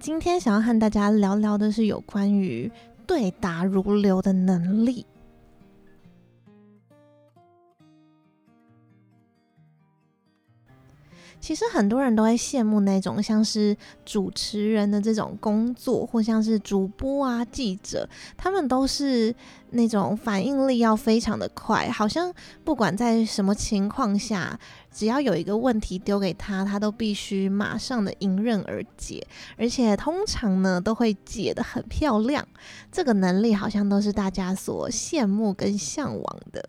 今天想要和大家聊聊的是有关于对答如流的能力。其实很多人都会羡慕那种像是主持人的这种工作，或像是主播啊、记者，他们都是那种反应力要非常的快，好像不管在什么情况下，只要有一个问题丢给他，他都必须马上的迎刃而解，而且通常呢都会解得很漂亮。这个能力好像都是大家所羡慕跟向往的。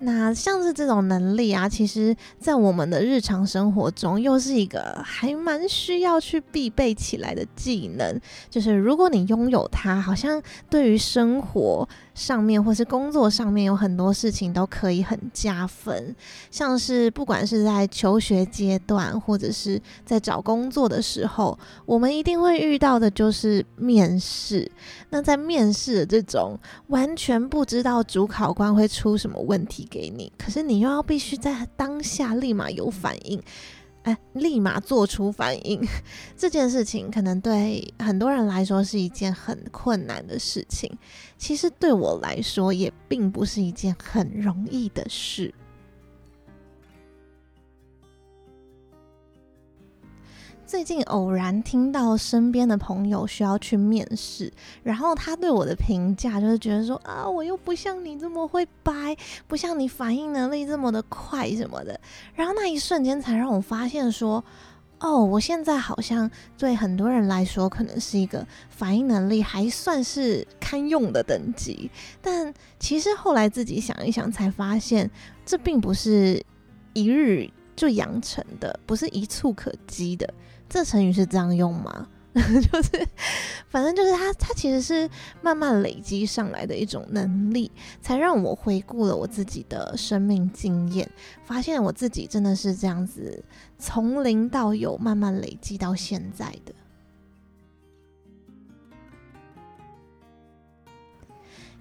那像是这种能力啊，其实，在我们的日常生活中，又是一个还蛮需要去必备起来的技能。就是如果你拥有它，好像对于生活上面或是工作上面有很多事情都可以很加分。像是不管是在求学阶段，或者是在找工作的时候，我们一定会遇到的就是面试。那在面试的这种完全不知道主考官会出什么问题给你，可是你又要必须在当下立马有反应，哎，立马做出反应，这件事情可能对很多人来说是一件很困难的事情。其实对我来说也并不是一件很容易的事。最近偶然听到身边的朋友需要去面试，然后他对我的评价就是觉得说啊，我又不像你这么会掰，不像你反应能力这么的快什么的。然后那一瞬间才让我发现说，哦，我现在好像对很多人来说可能是一个反应能力还算是堪用的等级，但其实后来自己想一想才发现，这并不是一日就养成的，不是一蹴可及的。这成语是这样用吗？就是，反正就是它，它其实是慢慢累积上来的一种能力，才让我回顾了我自己的生命经验，发现我自己真的是这样子从零到有，慢慢累积到现在的。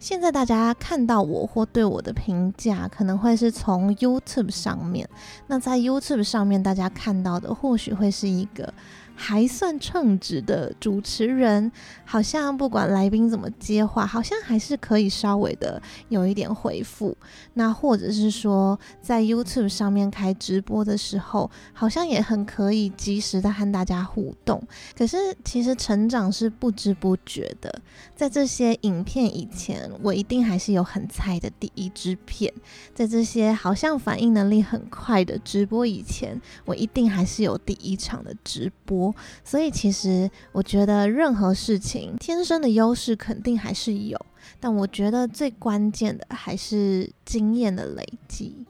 现在大家看到我或对我的评价，可能会是从 YouTube 上面。那在 YouTube 上面，大家看到的或许会是一个。还算称职的主持人，好像不管来宾怎么接话，好像还是可以稍微的有一点回复。那或者是说，在 YouTube 上面开直播的时候，好像也很可以及时的和大家互动。可是其实成长是不知不觉的，在这些影片以前，我一定还是有很菜的第一支片；在这些好像反应能力很快的直播以前，我一定还是有第一场的直播。所以，其实我觉得任何事情天生的优势肯定还是有，但我觉得最关键的还是经验的累积。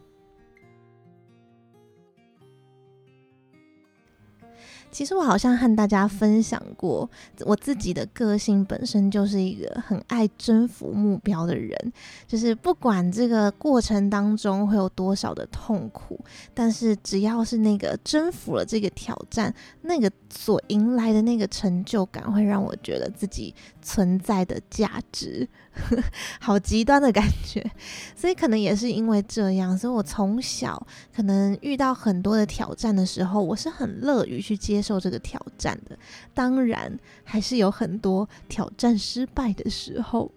其实我好像和大家分享过，我自己的个性本身就是一个很爱征服目标的人，就是不管这个过程当中会有多少的痛苦，但是只要是那个征服了这个挑战，那个所迎来的那个成就感，会让我觉得自己存在的价值。好极端的感觉，所以可能也是因为这样，所以我从小可能遇到很多的挑战的时候，我是很乐于去接受这个挑战的。当然，还是有很多挑战失败的时候。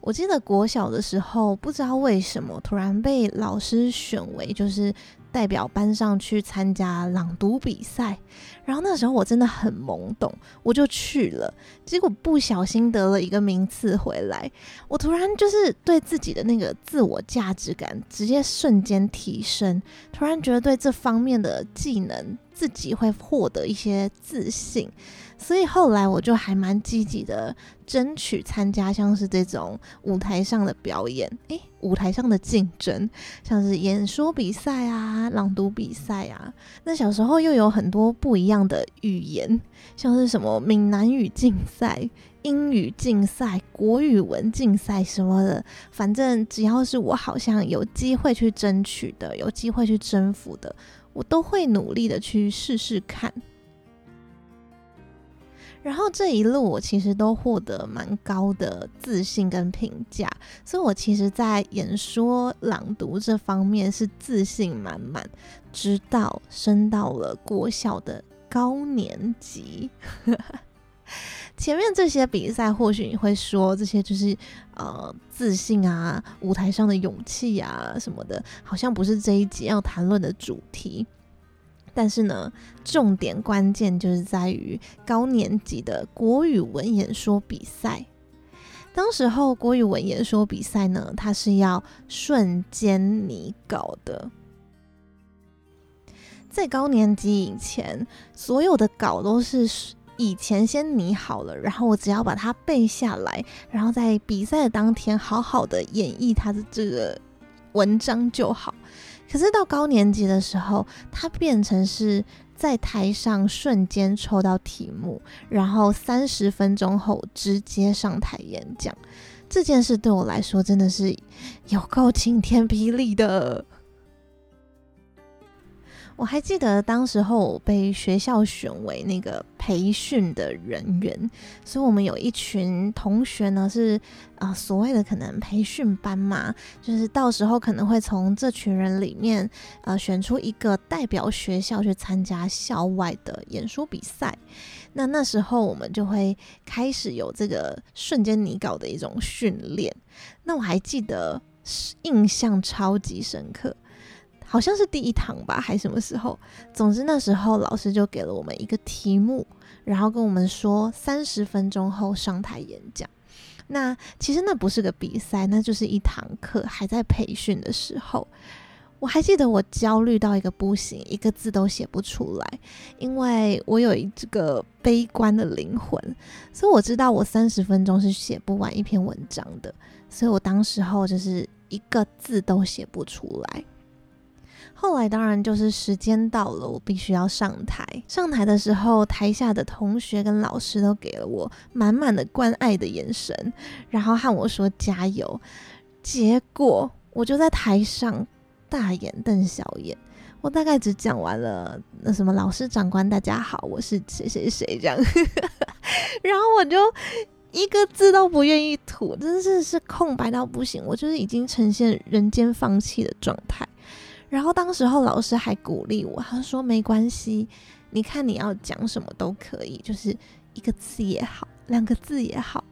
我记得国小的时候，不知道为什么突然被老师选为就是。代表班上去参加朗读比赛，然后那时候我真的很懵懂，我就去了，结果不小心得了一个名次回来，我突然就是对自己的那个自我价值感直接瞬间提升，突然觉得对这方面的技能自己会获得一些自信，所以后来我就还蛮积极的争取参加像是这种舞台上的表演，诶。舞台上的竞争，像是演说比赛啊、朗读比赛啊。那小时候又有很多不一样的语言，像是什么闽南语竞赛、英语竞赛、国语文竞赛什么的。反正只要是我好像有机会去争取的、有机会去征服的，我都会努力的去试试看。然后这一路我其实都获得蛮高的自信跟评价，所以我其实，在演说朗读这方面是自信满满。直到升到了国小的高年级，前面这些比赛或许你会说这些就是呃自信啊，舞台上的勇气啊什么的，好像不是这一集要谈论的主题。但是呢，重点关键就是在于高年级的国语文演说比赛。当时候国语文演说比赛呢，它是要瞬间拟稿的。在高年级以前，所有的稿都是以前先拟好了，然后我只要把它背下来，然后在比赛的当天好好的演绎它的这个文章就好。可是到高年级的时候，它变成是在台上瞬间抽到题目，然后三十分钟后直接上台演讲。这件事对我来说真的是有够晴天霹雳的。我还记得当时候我被学校选为那个培训的人员，所以我们有一群同学呢是啊、所谓的可能培训班嘛，就是到时候可能会从这群人里面呃选出一个代表学校去参加校外的演说比赛。那那时候我们就会开始有这个瞬间拟稿的一种训练。那我还记得印象超级深刻。好像是第一堂吧，还什么时候？总之那时候老师就给了我们一个题目，然后跟我们说三十分钟后上台演讲。那其实那不是个比赛，那就是一堂课，还在培训的时候。我还记得我焦虑到一个不行，一个字都写不出来，因为我有一这个悲观的灵魂，所以我知道我三十分钟是写不完一篇文章的，所以我当时候就是一个字都写不出来。后来当然就是时间到了，我必须要上台。上台的时候，台下的同学跟老师都给了我满满的关爱的眼神，然后和我说加油。结果我就在台上大眼瞪小眼，我大概只讲完了那什么老师长官大家好，我是谁谁谁这样，然后我就一个字都不愿意吐，真是是空白到不行，我就是已经呈现人间放弃的状态。然后当时候老师还鼓励我，他说没关系，你看你要讲什么都可以，就是一个字也好，两个字也好。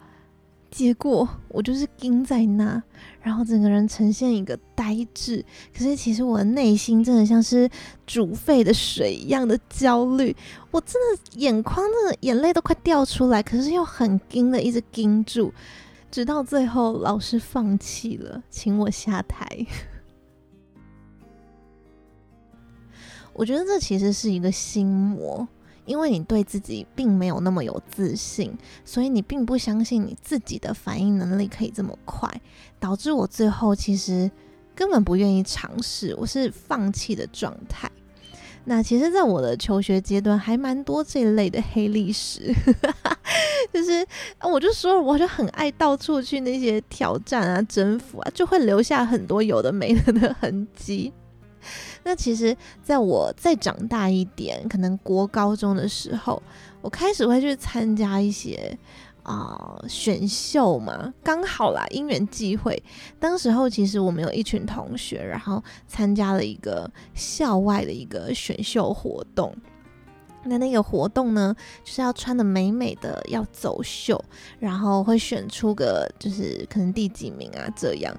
结果我就是盯在那，然后整个人呈现一个呆滞。可是其实我的内心真的像是煮沸的水一样的焦虑，我真的眼眶的眼泪都快掉出来，可是又很盯的一直盯住，直到最后老师放弃了，请我下台。我觉得这其实是一个心魔，因为你对自己并没有那么有自信，所以你并不相信你自己的反应能力可以这么快，导致我最后其实根本不愿意尝试，我是放弃的状态。那其实，在我的求学阶段，还蛮多这一类的黑历史，就是我就说，我就很爱到处去那些挑战啊、征服啊，就会留下很多有的没的的痕迹。那其实，在我再长大一点，可能国高中的时候，我开始会去参加一些啊、选秀嘛，刚好啦，因缘际会。当时候其实我们有一群同学，然后参加了一个校外的一个选秀活动。那那个活动呢，就是要穿得美美的，要走秀，然后会选出个就是可能第几名啊这样。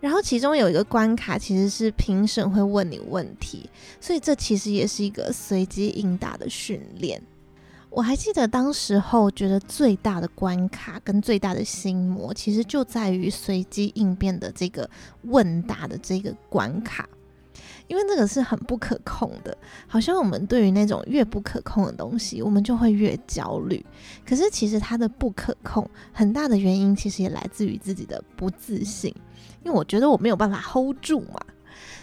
然后其中有一个关卡，其实是评审会问你问题，所以这其实也是一个随机应答的训练。我还记得当时候觉得最大的关卡跟最大的心魔，其实就在于随机应变的这个问答的这个关卡。因为这个是很不可控的。好像我们对于那种越不可控的东西，我们就会越焦虑。可是其实它的不可控，很大的原因其实也来自于自己的不自信，因为我觉得我没有办法 hold 住嘛。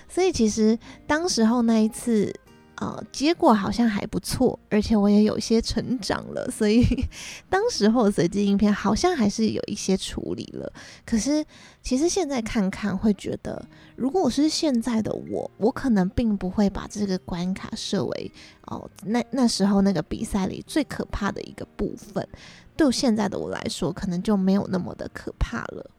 所以其实当时候那一次。呃，结果好像还不错，而且我也有些成长了，所以 当时候随机应变好像还是有一些处理了。可是其实现在看看，会觉得如果我是现在的我，我可能并不会把这个关卡设为哦，那那时候那个比赛里最可怕的一个部分。对现在的我来说，可能就没有那么的可怕了。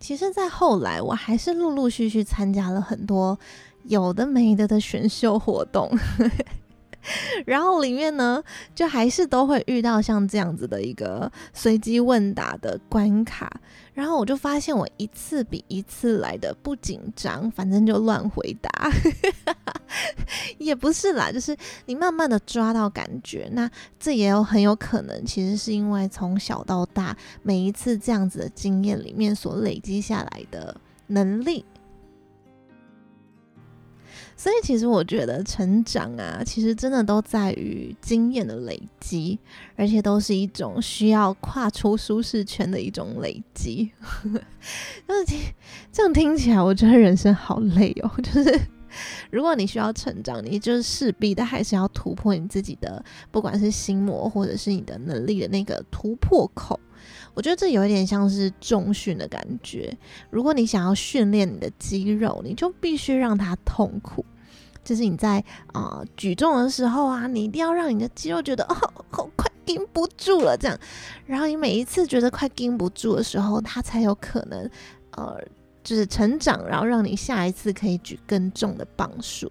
其实，在后来，我还是陆陆续续参加了很多有的没的的选秀活动。然后里面呢，就还是都会遇到像这样子的一个随机问答的关卡，然后我就发现我一次比一次来的不紧张，反正就乱回答，也不是啦，就是你慢慢的抓到感觉，那这也有很有可能，其实是因为从小到大每一次这样子的经验里面所累积下来的能力。所以，其实我觉得成长啊，其实真的都在于经验的累积，而且都是一种需要跨出舒适圈的一种累积。但是听这样听起来，我觉得人生好累哦。就是如果你需要成长，你就是势必的还是要突破你自己的，不管是心魔或者是你的能力的那个突破口。我觉得这有一点像是重训的感觉。如果你想要训练你的肌肉，你就必须让它痛苦。就是你在啊、举重的时候啊，你一定要让你的肌肉觉得哦，好快顶不住了这样。然后你每一次觉得快顶不住的时候，它才有可能呃就是成长，然后让你下一次可以举更重的磅数。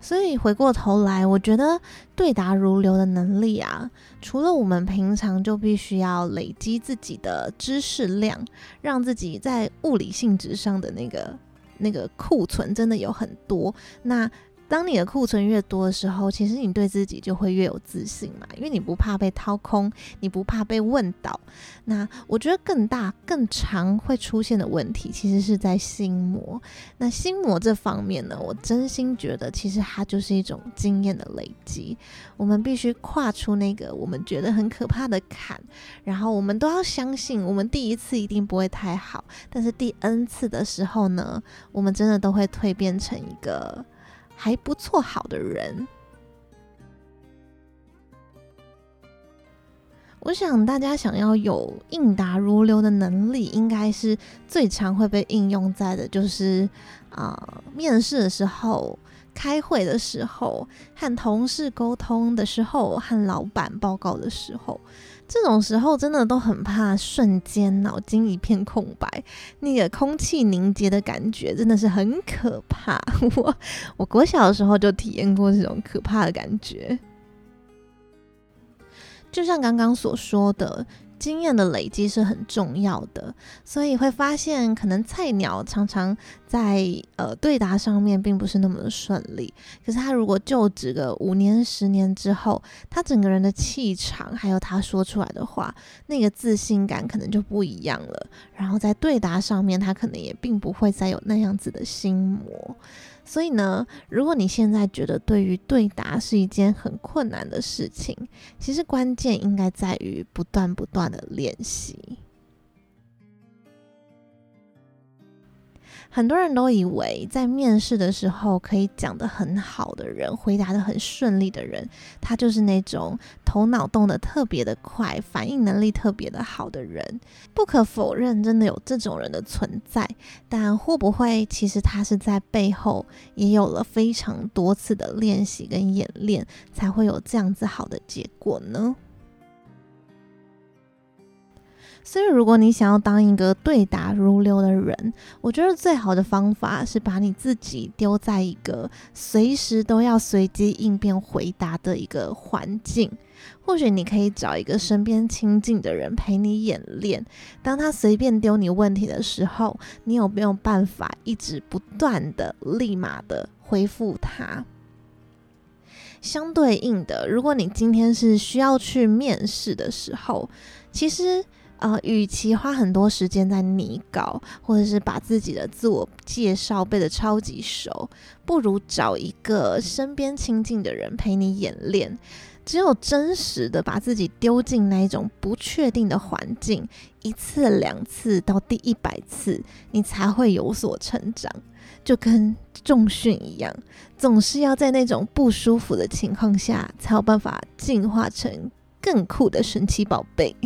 所以回过头来，我觉得对答如流的能力啊，除了我们平常就必须要累积自己的知识量，让自己在物理性质上的那个那个库存真的有很多，那。当你的库存越多的时候，其实你对自己就会越有自信嘛，因为你不怕被掏空，你不怕被问倒。那我觉得更大、更常会出现的问题，其实是在心魔。那心魔这方面呢，我真心觉得，其实它就是一种经验的累积。我们必须跨出那个我们觉得很可怕的坎，然后我们都要相信，我们第一次一定不会太好，但是第 N 次的时候呢，我们真的都会蜕变成一个。还不错，好的人。我想大家想要有应答如流的能力，应该是最常会被应用在的，就是啊、面试的时候、开会的时候、和同事沟通的时候、和老板报告的时候。这种时候真的都很怕瞬间脑筋一片空白，那个空气凝结的感觉真的是很可怕。我我国小的时候就体验过这种可怕的感觉，就像刚刚所说的。经验的累积是很重要的，所以会发现可能菜鸟常常在呃对答上面并不是那么的顺利。可是他如果就职个五年、十年之后，他整个人的气场还有他说出来的话，那个自信感可能就不一样了。然后在对答上面，他可能也并不会再有那样子的心魔。所以呢，如果你现在觉得对于对答是一件很困难的事情，其实关键应该在于不断不断的练习。很多人都以为在面试的时候可以讲得很好的人，回答得很顺利的人，他就是那种头脑动得特别的快，反应能力特别的好的人。不可否认，真的有这种人的存在。但会不会其实他是在背后也有了非常多次的练习跟演练，才会有这样子好的结果呢？所以，如果你想要当一个对答如流的人，我觉得最好的方法是把你自己丢在一个随时都要随机应变回答的一个环境。或许你可以找一个身边亲近的人陪你演练，当他随便丢你问题的时候，你有没有办法一直不断的、立马的回复他？相对应的，如果你今天是需要去面试的时候，其实。呃，与其花很多时间在拟稿，或者是把自己的自我介绍背得超级熟，不如找一个身边亲近的人陪你演练。只有真实的把自己丢进那一种不确定的环境，一次两次到第一百次，你才会有所成长。就跟重训一样，总是要在那种不舒服的情况下，才有办法进化成更酷的神奇宝贝。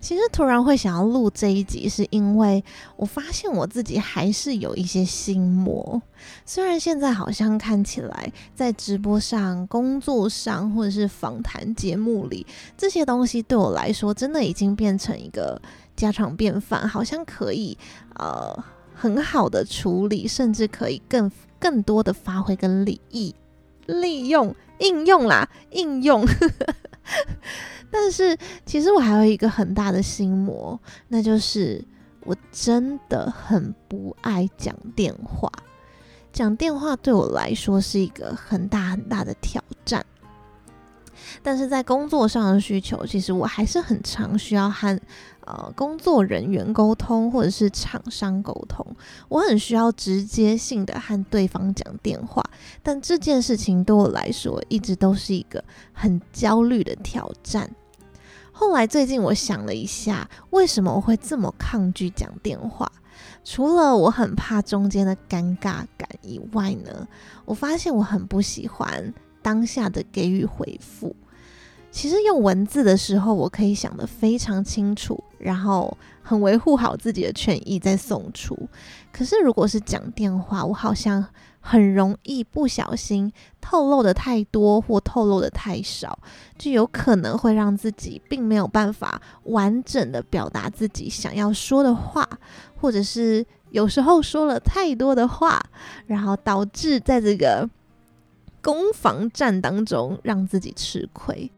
其实突然会想要录这一集，是因为我发现我自己还是有一些心魔。虽然现在好像看起来在直播上、工作上或者是访谈节目里，这些东西对我来说真的已经变成一个家常便饭，好像可以呃很好的处理，甚至可以更更多的发挥跟利益、利用、应用啦，应用。但是，其实我还有一个很大的心魔，那就是我真的很不爱讲电话。讲电话对我来说是一个很大很大的挑战。但是在工作上的需求，其实我还是很常需要和呃工作人员沟通，或者是厂商沟通。我很需要直接性的和对方讲电话，但这件事情对我来说一直都是一个很焦虑的挑战。后来最近我想了一下，为什么我会这么抗拒讲电话？除了我很怕中间的尴尬感以外呢，我发现我很不喜欢当下的给予回复。其实用文字的时候，我可以想得非常清楚，然后很维护好自己的权益再送出。可是如果是讲电话，我好像很容易不小心透露的太多或透露的太少，就有可能会让自己并没有办法完整的表达自己想要说的话，或者是有时候说了太多的话，然后导致在这个攻防战当中让自己吃亏。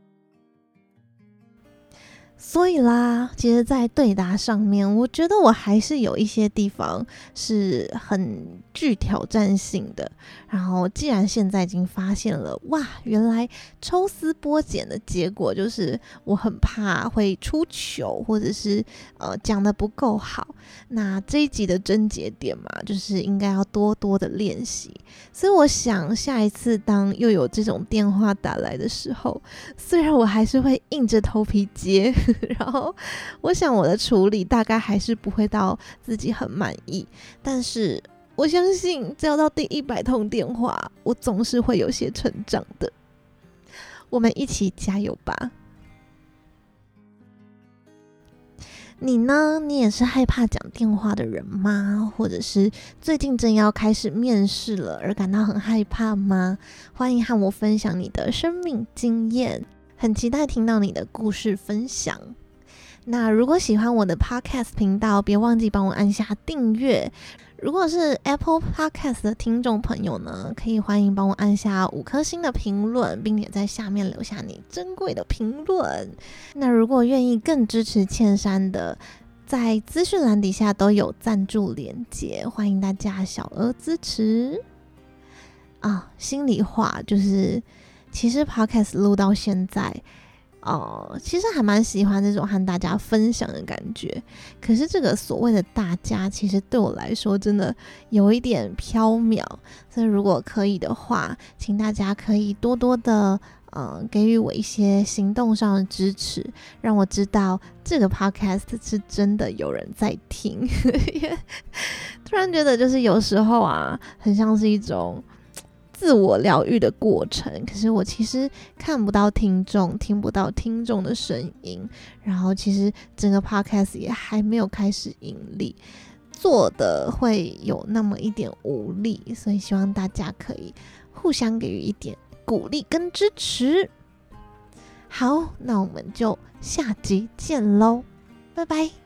所以啦，其实，在对答上面，我觉得我还是有一些地方是很具挑战性的。然后，既然现在已经发现了，哇，原来抽丝剥茧的结果就是我很怕会出糗，或者是呃讲得不够好。那这一集的症结点嘛，就是应该要多多的练习。所以，我想下一次当又有这种电话打来的时候，虽然我还是会 硬着头皮接。然后，我想我的处理大概还是不会到自己很满意，但是我相信，只要到第一百通电话，我总是会有些成长的。我们一起加油吧！你呢？你也是害怕讲电话的人吗？或者是最近正要开始面试了而感到很害怕吗？欢迎和我分享你的生命经验。很期待听到你的故事分享。那如果喜欢我的 Podcast 频道，别忘记帮我按下订阅。如果是 Apple Podcast 的听众朋友呢，可以欢迎帮我按下五颗星的评论，并且在下面留下你珍贵的评论。那如果愿意更支持茜珊的，在资讯栏底下都有赞助连结，欢迎大家小额支持。啊，心里话就是。其实 Podcast 录到现在，哦，其实还蛮喜欢这种和大家分享的感觉。可是这个所谓的大家，其实对我来说真的有一点飘渺。所以如果可以的话，请大家可以多多的，嗯，给予我一些行动上的支持，让我知道这个 Podcast 是真的有人在听。突然觉得，就是有时候啊，很像是一种。自我疗愈的过程，可是我其实看不到听众，听不到听众的声音，然后其实整个 podcast 也还没有开始盈利，做的会有那么一点无力，所以希望大家可以互相给予一点鼓励跟支持。好，那我们就下集见喽，拜拜。